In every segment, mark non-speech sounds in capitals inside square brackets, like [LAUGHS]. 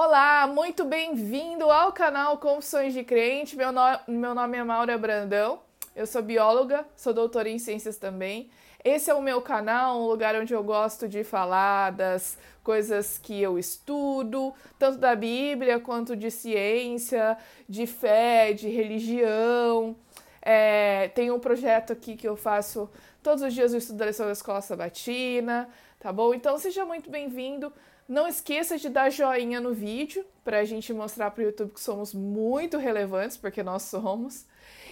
Olá, muito bem-vindo ao canal Confissões de Crente. Meu, no... Meu nome é Maura Brandão, eu sou bióloga, sou doutora em ciências também. Esse é o meu canal, um lugar onde eu gosto de falar das coisas que eu estudo, tanto da Bíblia quanto de ciência, de fé, de religião. É, tem um projeto aqui que eu faço todos os dias, eu estudo a lição da escola sabatina, tá bom? Então seja muito bem-vindo. Não esqueça de dar joinha no vídeo para a gente mostrar para o YouTube que somos muito relevantes, porque nós somos.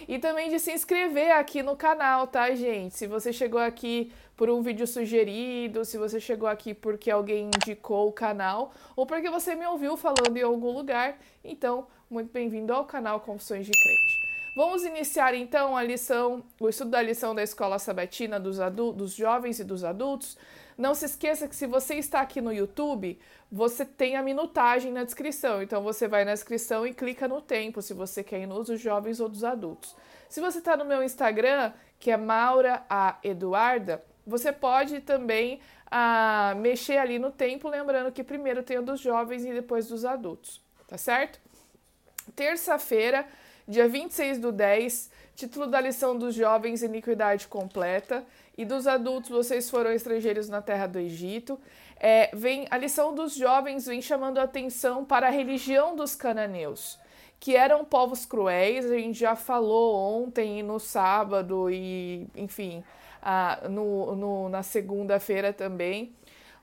E também de se inscrever aqui no canal, tá, gente? Se você chegou aqui por um vídeo sugerido, se você chegou aqui porque alguém indicou o canal, ou porque você me ouviu falando em algum lugar, então, muito bem-vindo ao canal Confissões de Crente. Vamos iniciar então a lição, o estudo da lição da escola sabatina dos, dos jovens e dos adultos. Não se esqueça que se você está aqui no YouTube, você tem a minutagem na descrição. Então você vai na descrição e clica no tempo, se você quer ir nos jovens ou dos adultos. Se você está no meu Instagram, que é Maura a Eduarda, você pode também ah, mexer ali no tempo, lembrando que primeiro tem o dos jovens e depois dos adultos, tá certo? Terça-feira, dia 26 do 10, título da lição dos jovens, Iniquidade Completa e dos adultos, vocês foram estrangeiros na terra do Egito. É, vem a lição dos jovens vem chamando a atenção para a religião dos cananeus, que eram povos cruéis. A gente já falou ontem e no sábado e, enfim, no, no, na segunda-feira também.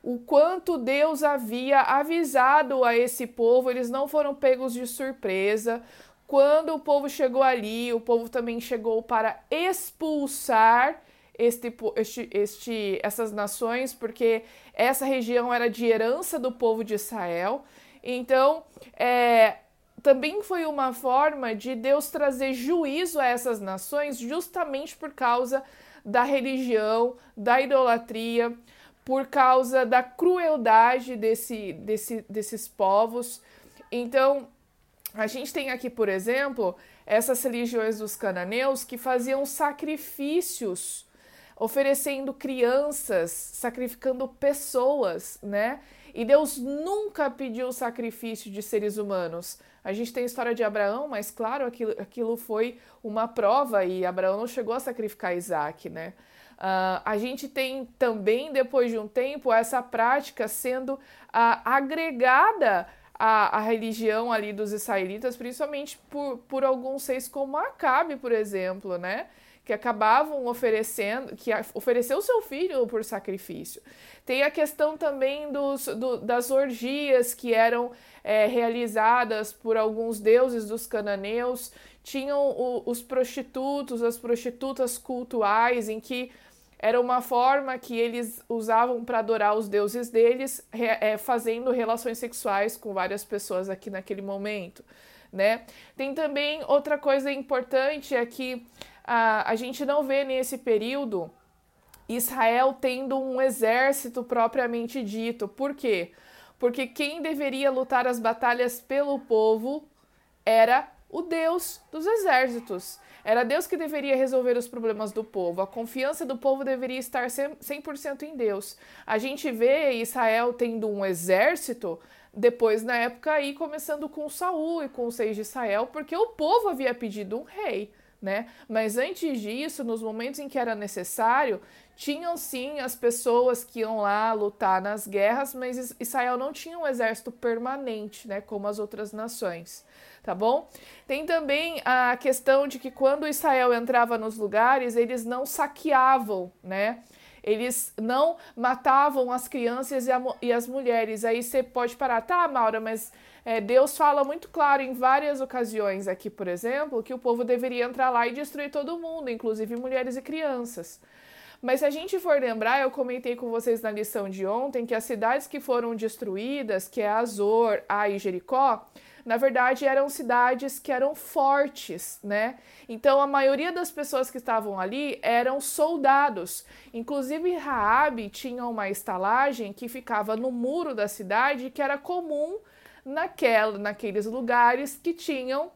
O quanto Deus havia avisado a esse povo, eles não foram pegos de surpresa. Quando o povo chegou ali, o povo também chegou para expulsar este, este, este, essas nações, porque essa região era de herança do povo de Israel. Então, é, também foi uma forma de Deus trazer juízo a essas nações, justamente por causa da religião, da idolatria, por causa da crueldade desse, desse, desses povos. Então, a gente tem aqui, por exemplo, essas religiões dos cananeus que faziam sacrifícios oferecendo crianças, sacrificando pessoas, né? E Deus nunca pediu o sacrifício de seres humanos. A gente tem a história de Abraão, mas claro, aquilo, aquilo foi uma prova e Abraão não chegou a sacrificar Isaac, né? Uh, a gente tem também, depois de um tempo, essa prática sendo uh, agregada à, à, religião ali dos israelitas, principalmente por, por alguns reis como Acabe, por exemplo, né? Que acabavam oferecendo, que ofereceu seu filho por sacrifício. Tem a questão também dos, do, das orgias que eram é, realizadas por alguns deuses dos cananeus, tinham o, os prostitutos, as prostitutas cultuais, em que era uma forma que eles usavam para adorar os deuses deles, é, fazendo relações sexuais com várias pessoas aqui naquele momento. Né? Tem também outra coisa importante é que a, a gente não vê nesse período Israel tendo um exército propriamente dito. Por quê? Porque quem deveria lutar as batalhas pelo povo era o Deus dos exércitos. Era Deus que deveria resolver os problemas do povo. A confiança do povo deveria estar 100% em Deus. A gente vê Israel tendo um exército depois na época aí começando com Saul e com os reis de Israel, porque o povo havia pedido um rei né? Mas antes disso, nos momentos em que era necessário, tinham sim as pessoas que iam lá lutar nas guerras, mas Israel não tinha um exército permanente, né, como as outras nações, tá bom? Tem também a questão de que quando Israel entrava nos lugares, eles não saqueavam, né? Eles não matavam as crianças e, a, e as mulheres. Aí você pode parar, tá, Maura, mas é, Deus fala muito claro em várias ocasiões aqui, por exemplo, que o povo deveria entrar lá e destruir todo mundo, inclusive mulheres e crianças. Mas se a gente for lembrar, eu comentei com vocês na lição de ontem que as cidades que foram destruídas, que é Azor, Ai e Jericó, na verdade eram cidades que eram fortes, né? Então a maioria das pessoas que estavam ali eram soldados. Inclusive Raabe tinha uma estalagem que ficava no muro da cidade que era comum naquela, naqueles lugares que tinham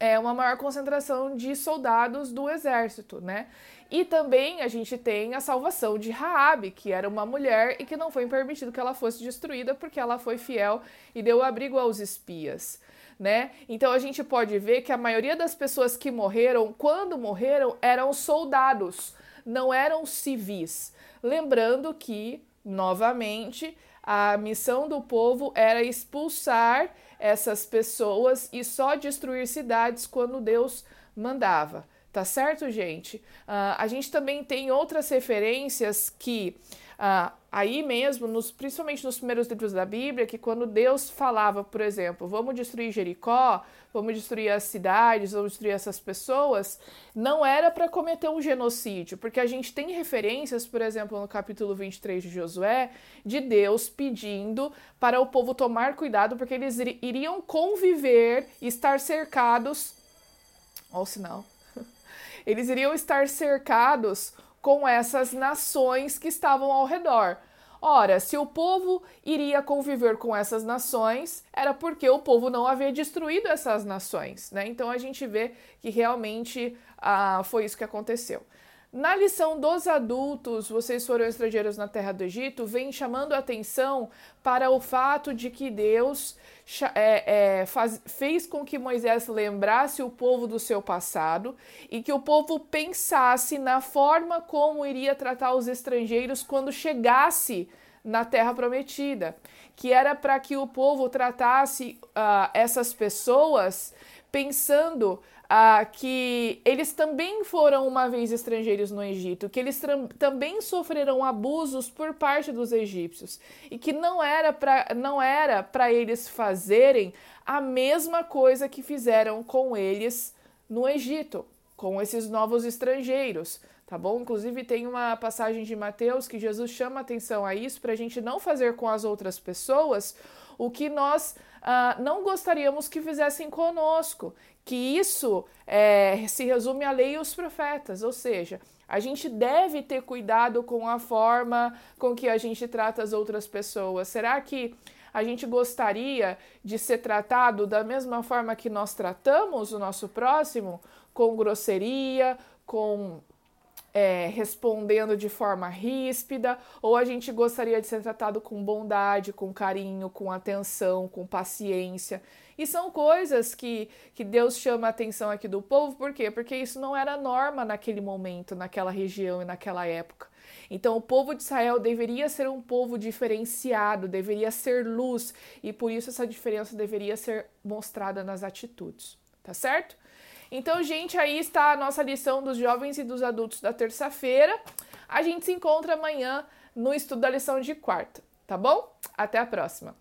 é, uma maior concentração de soldados do exército, né? E também a gente tem a salvação de Raabe, que era uma mulher e que não foi permitido que ela fosse destruída porque ela foi fiel e deu abrigo aos espias. Né? Então a gente pode ver que a maioria das pessoas que morreram, quando morreram, eram soldados, não eram civis. Lembrando que, novamente, a missão do povo era expulsar essas pessoas e só destruir cidades quando Deus mandava. Tá certo, gente? Uh, a gente também tem outras referências que uh, aí mesmo, nos, principalmente nos primeiros livros da Bíblia, que quando Deus falava, por exemplo, vamos destruir Jericó, vamos destruir as cidades, vamos destruir essas pessoas, não era para cometer um genocídio, porque a gente tem referências, por exemplo, no capítulo 23 de Josué, de Deus pedindo para o povo tomar cuidado, porque eles iriam conviver, estar cercados. Olha o sinal [LAUGHS] eles iriam estar cercados com essas nações que estavam ao redor. Ora, se o povo iria conviver com essas nações, era porque o povo não havia destruído essas nações, né? Então a gente vê que realmente ah, foi isso que aconteceu. Na lição dos adultos, vocês foram estrangeiros na terra do Egito, vem chamando atenção para o fato de que Deus é, é, faz, fez com que Moisés lembrasse o povo do seu passado e que o povo pensasse na forma como iria tratar os estrangeiros quando chegasse na terra prometida, que era para que o povo tratasse uh, essas pessoas pensando ah, que eles também foram uma vez estrangeiros no Egito, que eles também sofreram abusos por parte dos egípcios e que não era para não era para eles fazerem a mesma coisa que fizeram com eles no Egito, com esses novos estrangeiros, tá bom? Inclusive tem uma passagem de Mateus que Jesus chama atenção a isso para a gente não fazer com as outras pessoas o que nós ah, não gostaríamos que fizessem conosco, que isso é, se resume à lei e os profetas, ou seja, a gente deve ter cuidado com a forma com que a gente trata as outras pessoas. Será que a gente gostaria de ser tratado da mesma forma que nós tratamos o nosso próximo? Com grosseria, com é, respondendo de forma ríspida, ou a gente gostaria de ser tratado com bondade, com carinho, com atenção, com paciência. E são coisas que, que Deus chama a atenção aqui do povo, por quê? Porque isso não era norma naquele momento, naquela região e naquela época. Então, o povo de Israel deveria ser um povo diferenciado, deveria ser luz, e por isso essa diferença deveria ser mostrada nas atitudes, tá certo? Então, gente, aí está a nossa lição dos jovens e dos adultos da terça-feira. A gente se encontra amanhã no estudo da lição de quarta, tá bom? Até a próxima!